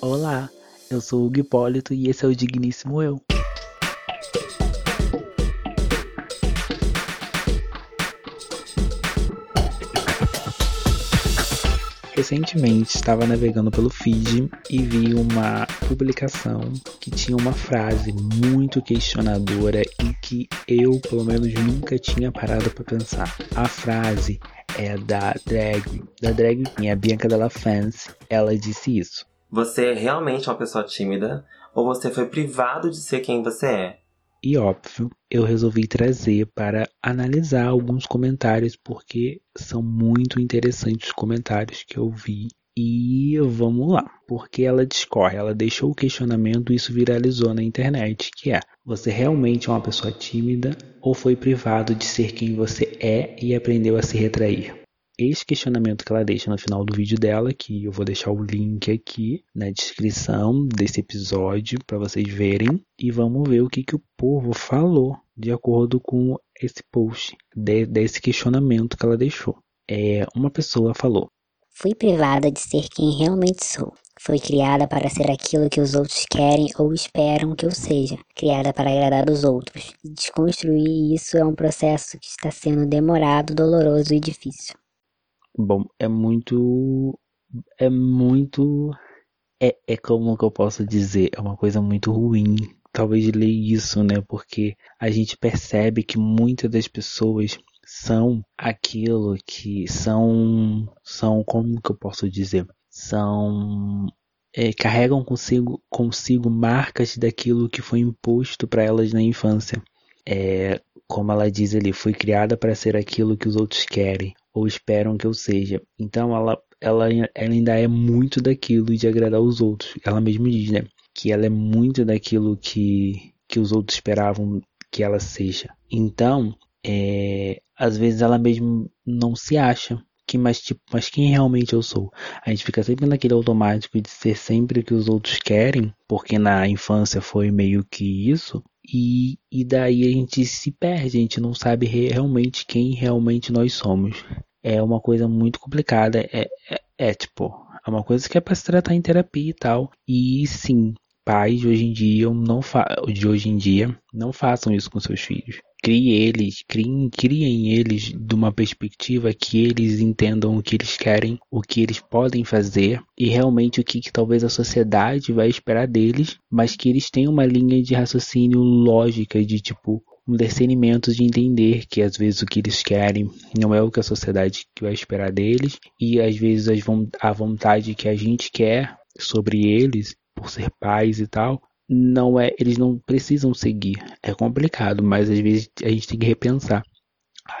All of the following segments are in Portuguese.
Olá, eu sou o Hipólito e esse é o Digníssimo Eu. Recentemente estava navegando pelo feed e vi uma publicação que tinha uma frase muito questionadora e que eu, pelo menos, nunca tinha parado para pensar. A frase é da drag, da drag queen, a Bianca Della Fence. Ela disse isso. Você é realmente uma pessoa tímida ou você foi privado de ser quem você é? E óbvio, eu resolvi trazer para analisar alguns comentários porque são muito interessantes os comentários que eu vi. E vamos lá, porque ela discorre, ela deixou o questionamento e isso viralizou na internet, que é: você realmente é uma pessoa tímida ou foi privado de ser quem você é e aprendeu a se retrair? Esse questionamento que ela deixa no final do vídeo dela, que eu vou deixar o link aqui na descrição desse episódio para vocês verem e vamos ver o que, que o povo falou de acordo com esse post, de, desse questionamento que ela deixou. É, uma pessoa falou: Fui privada de ser quem realmente sou. Fui criada para ser aquilo que os outros querem ou esperam que eu seja, criada para agradar os outros. E desconstruir isso é um processo que está sendo demorado, doloroso e difícil. Bom, é muito. É muito. É, é como que eu posso dizer? É uma coisa muito ruim. Talvez ler isso, né? Porque a gente percebe que muitas das pessoas são aquilo que são. São. Como que eu posso dizer? São. É, carregam consigo, consigo marcas daquilo que foi imposto para elas na infância. É, como ela diz ali, fui criada para ser aquilo que os outros querem ou esperam que eu seja. Então ela, ela, ela ainda é muito daquilo de agradar os outros. Ela mesma diz, né? Que ela é muito daquilo que, que os outros esperavam que ela seja. Então, é, às vezes ela mesmo não se acha que mas tipo, mas quem realmente eu sou? A gente fica sempre naquele automático de ser sempre o que os outros querem, porque na infância foi meio que isso, e, e daí a gente se perde, a gente não sabe realmente quem realmente nós somos. É uma coisa muito complicada. É, é, é tipo, é uma coisa que é para se tratar em terapia e tal. E sim, pais de hoje em dia não de hoje em dia não façam isso com seus filhos crie eles, criem, criem eles de uma perspectiva que eles entendam o que eles querem, o que eles podem fazer e realmente o que, que talvez a sociedade vai esperar deles, mas que eles tenham uma linha de raciocínio lógica de tipo um discernimento de entender que às vezes o que eles querem não é o que a sociedade vai esperar deles e às vezes a vontade que a gente quer sobre eles por ser pais e tal não é, eles não precisam seguir. É complicado, mas às vezes a gente tem que repensar.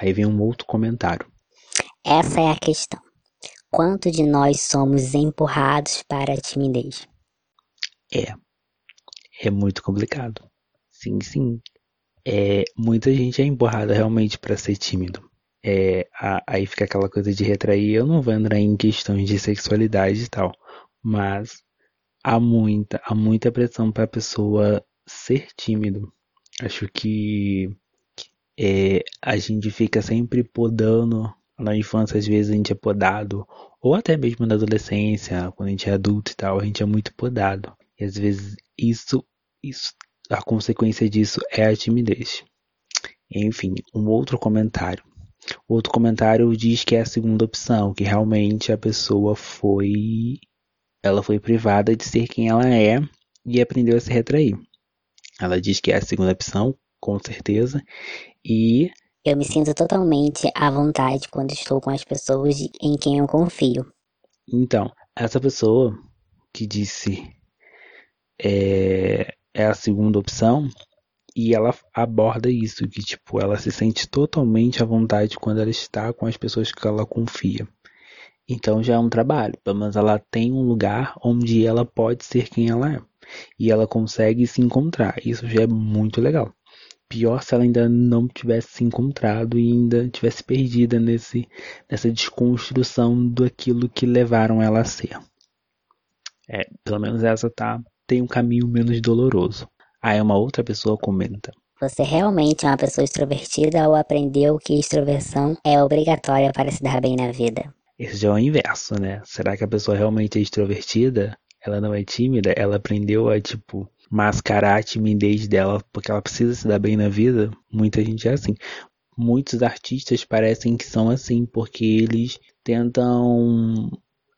Aí vem um outro comentário. Essa é a questão. Quanto de nós somos empurrados para a timidez? É. É muito complicado. Sim, sim. É, muita gente é empurrada realmente para ser tímido. É, a, aí fica aquela coisa de retrair. Eu não vou entrar em questões de sexualidade e tal, mas há muita, há muita pressão para a pessoa ser tímido. Acho que é, a gente fica sempre podando. Na infância, às vezes, a gente é podado. Ou até mesmo na adolescência, quando a gente é adulto e tal, a gente é muito podado. E às vezes isso, isso a consequência disso é a timidez. Enfim, um outro comentário. Outro comentário diz que é a segunda opção, que realmente a pessoa foi ela foi privada de ser quem ela é e aprendeu a se retrair. Ela diz que é a segunda opção, com certeza, e. Eu me sinto totalmente à vontade quando estou com as pessoas em quem eu confio. Então, essa pessoa que disse é, é a segunda opção, e ela aborda isso, que tipo, ela se sente totalmente à vontade quando ela está com as pessoas que ela confia. Então já é um trabalho, pelo menos ela tem um lugar onde ela pode ser quem ela é. E ela consegue se encontrar. Isso já é muito legal. Pior se ela ainda não tivesse se encontrado e ainda tivesse perdida nesse, nessa desconstrução daquilo que levaram ela a ser. É, pelo menos essa tá tem um caminho menos doloroso. Aí uma outra pessoa comenta: Você realmente é uma pessoa extrovertida ou aprendeu que extroversão é obrigatória para se dar bem na vida? Esse já é o inverso, né? Será que a pessoa realmente é extrovertida? Ela não é tímida? Ela aprendeu a, tipo, mascarar a timidez dela porque ela precisa se dar bem na vida? Muita gente é assim. Muitos artistas parecem que são assim, porque eles tentam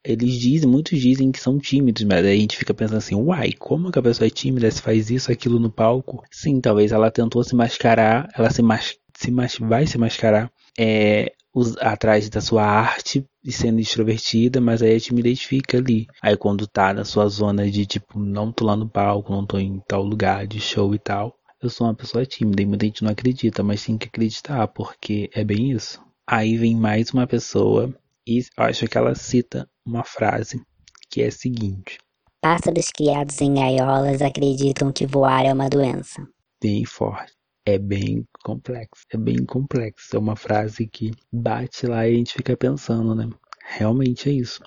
eles dizem, muitos dizem que são tímidos, mas aí a gente fica pensando assim, uai, como que a pessoa é tímida se faz isso, aquilo no palco? Sim, talvez ela tentou se mascarar, ela se, mas, se mas, vai se mascarar é, os, atrás da sua arte e sendo extrovertida, mas aí a timidez fica ali. Aí quando tá na sua zona de tipo, não tô lá no palco, não tô em tal lugar de show e tal, eu sou uma pessoa tímida e muita gente não acredita, mas tem que acreditar, porque é bem isso. Aí vem mais uma pessoa e eu acho que ela cita uma frase que é a seguinte: Pássaros criados em gaiolas acreditam que voar é uma doença. Bem forte. É bem complexo. É bem complexo. É uma frase que bate lá e a gente fica pensando, né? Realmente é isso.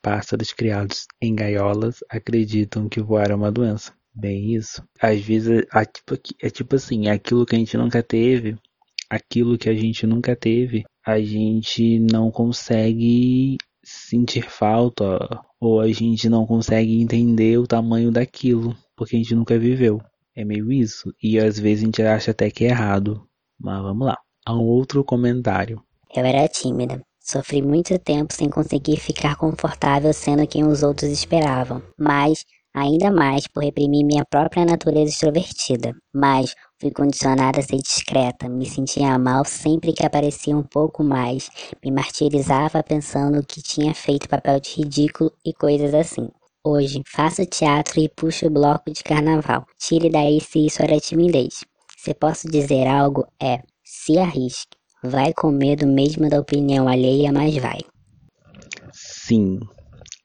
Pássaros criados em gaiolas acreditam que voar é uma doença. Bem isso. Às vezes é, tipo, é tipo assim, aquilo que a gente nunca teve, aquilo que a gente nunca teve, a gente não consegue sentir falta ou a gente não consegue entender o tamanho daquilo porque a gente nunca viveu. É meio isso. E às vezes a gente acha até que é errado. Mas vamos lá. Há um outro comentário. Eu era tímida. Sofri muito tempo sem conseguir ficar confortável sendo quem os outros esperavam. Mas ainda mais por reprimir minha própria natureza extrovertida. Mas fui condicionada a ser discreta, me sentia mal sempre que aparecia um pouco mais, me martirizava pensando que tinha feito papel de ridículo e coisas assim. Hoje, faço teatro e puxo bloco de carnaval. Tire daí se isso era timidez. Se posso dizer algo, é: se arrisque. Vai com medo mesmo da opinião alheia, mas vai. Sim,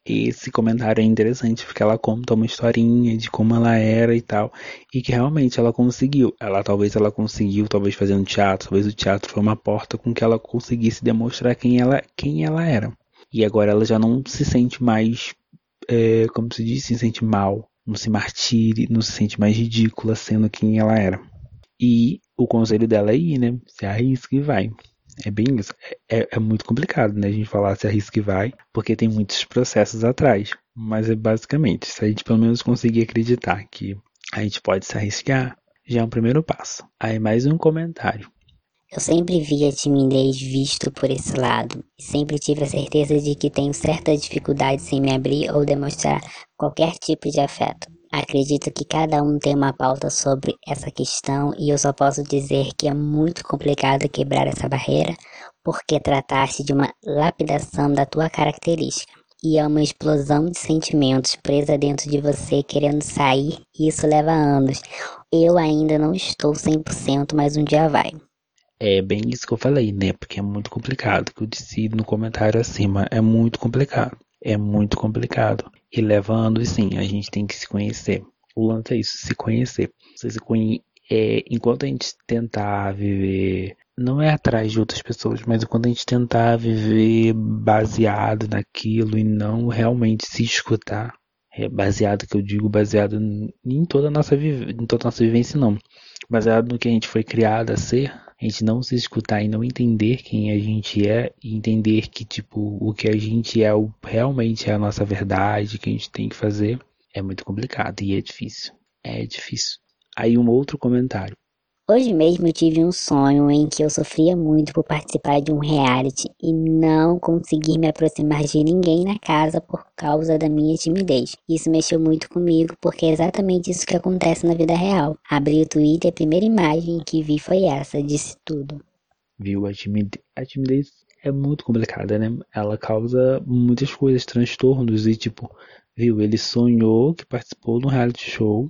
esse comentário é interessante porque ela conta uma historinha de como ela era e tal, e que realmente ela conseguiu. Ela talvez ela conseguiu, talvez fazendo teatro, talvez o teatro foi uma porta com que ela conseguisse demonstrar quem ela, quem ela era. E agora ela já não se sente mais, é, como se diz, se sente mal, não se martire, não se sente mais ridícula sendo quem ela era. E o conselho dela é ir, né? Se arrisca e vai. É bem isso. É, é, muito complicado, né? A gente falar se arrisca e vai, porque tem muitos processos atrás. Mas é basicamente, se a gente pelo menos conseguir acreditar que a gente pode se arriscar, já é um primeiro passo. Aí mais um comentário. Eu sempre vi a timidez visto por esse lado e sempre tive a certeza de que tenho certa dificuldade em me abrir ou demonstrar qualquer tipo de afeto. Acredito que cada um tem uma pauta sobre essa questão e eu só posso dizer que é muito complicado quebrar essa barreira porque trataste de uma lapidação da tua característica e é uma explosão de sentimentos presa dentro de você querendo sair e isso leva anos. Eu ainda não estou 100%, mas um dia vai. É bem isso que eu falei, né? Porque é muito complicado, que eu disse no comentário acima, é muito complicado é muito complicado. E levando, sim, a gente tem que se conhecer. O lance é isso, se conhecer. Você se conhe é, enquanto a gente tentar viver, não é atrás de outras pessoas, mas enquanto a gente tentar viver baseado naquilo e não realmente se escutar, é baseado que eu digo baseado em toda a nossa, em toda nossa vivência, não. Baseado no que a gente foi criado a ser, a gente não se escutar e não entender quem a gente é e entender que tipo o que a gente é o, realmente é a nossa verdade que a gente tem que fazer é muito complicado e é difícil. É difícil. Aí um outro comentário Hoje mesmo eu tive um sonho em que eu sofria muito por participar de um reality e não conseguir me aproximar de ninguém na casa por causa da minha timidez. Isso mexeu muito comigo porque é exatamente isso que acontece na vida real. Abri o Twitter e a primeira imagem que vi foi essa, disse tudo. Viu, a timidez, a timidez é muito complicada, né? Ela causa muitas coisas, transtornos e tipo, viu, ele sonhou que participou de um reality show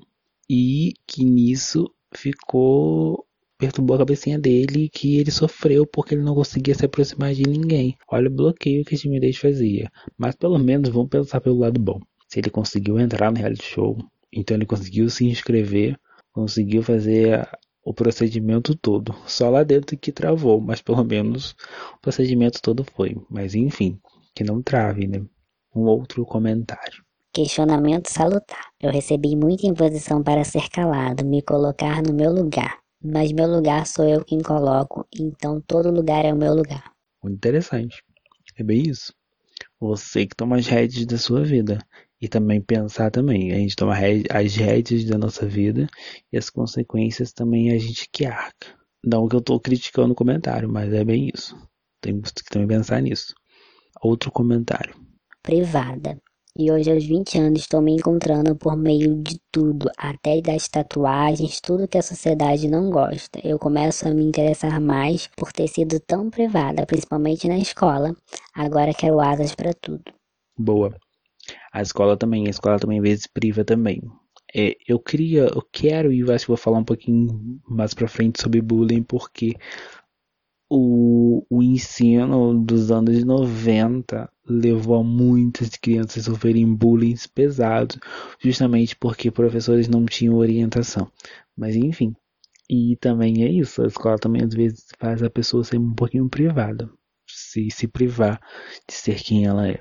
e que nisso ficou perturbou a cabecinha dele que ele sofreu porque ele não conseguia se aproximar de ninguém. Olha o bloqueio que a timidez fazia. Mas pelo menos vamos pensar pelo lado bom. Se ele conseguiu entrar no reality show, então ele conseguiu se inscrever, conseguiu fazer o procedimento todo. Só lá dentro que travou, mas pelo menos o procedimento todo foi. Mas enfim, que não trave, né? Um outro comentário. Questionamento salutar. Eu recebi muita imposição para ser calado, me colocar no meu lugar. Mas meu lugar sou eu quem coloco, então todo lugar é o meu lugar. Muito interessante. É bem isso. Você que toma as rédeas da sua vida. E também pensar também, a gente toma as rédeas da nossa vida e as consequências também a gente que arca. Não que eu estou criticando o comentário, mas é bem isso. Temos que também pensar nisso. Outro comentário. Privada. E hoje, aos 20 anos, estou me encontrando por meio de tudo, até das tatuagens, tudo que a sociedade não gosta. Eu começo a me interessar mais por ter sido tão privada, principalmente na escola. Agora quero asas para tudo. Boa. A escola também, a escola também às vezes priva também. É, eu queria, eu quero e acho que vou falar um pouquinho mais pra frente sobre bullying, porque o, o ensino dos anos 90 levou a muitas crianças a sofrerem bullying pesados, justamente porque professores não tinham orientação. Mas enfim, e também é isso, a escola também às vezes faz a pessoa ser um pouquinho privada, se, se privar de ser quem ela é.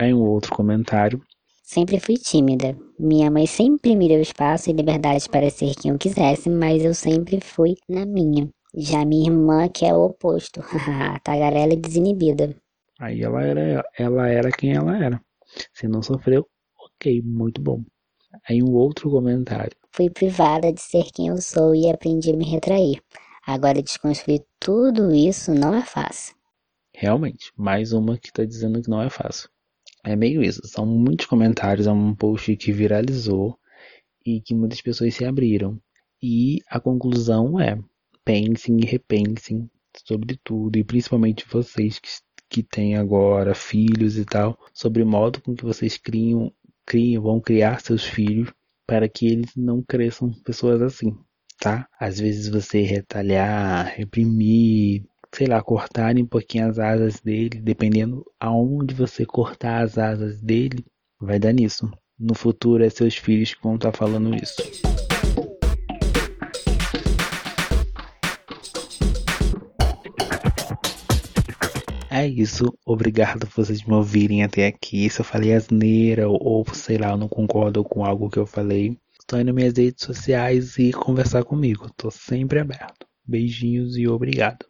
Aí um outro comentário. Sempre fui tímida. Minha mãe sempre me deu espaço e liberdade para ser quem eu quisesse, mas eu sempre fui na minha. Já minha irmã, que é o oposto, tagarela e desinibida. Aí ela era, ela era quem ela era. Se não sofreu, ok, muito bom. Aí um outro comentário. Fui privada de ser quem eu sou e aprendi a me retrair. Agora desconstruir tudo isso não é fácil. Realmente, mais uma que está dizendo que não é fácil. É meio isso. São muitos comentários, é um post que viralizou e que muitas pessoas se abriram. E a conclusão é: pensem e repensem sobre tudo, e principalmente vocês que, que têm agora filhos e tal, sobre o modo com que vocês criam, criam, vão criar seus filhos para que eles não cresçam pessoas assim, tá? Às vezes você retalhar, reprimir, sei lá, cortarem um pouquinho as asas dele, dependendo aonde você cortar as asas dele, vai dar nisso. No futuro é seus filhos que vão estar tá falando isso. É isso, obrigado por vocês me ouvirem até aqui. Se eu falei asneira ou sei lá, eu não concordo com algo que eu falei, estou aí nas minhas redes sociais e conversar comigo. Estou sempre aberto. Beijinhos e obrigado.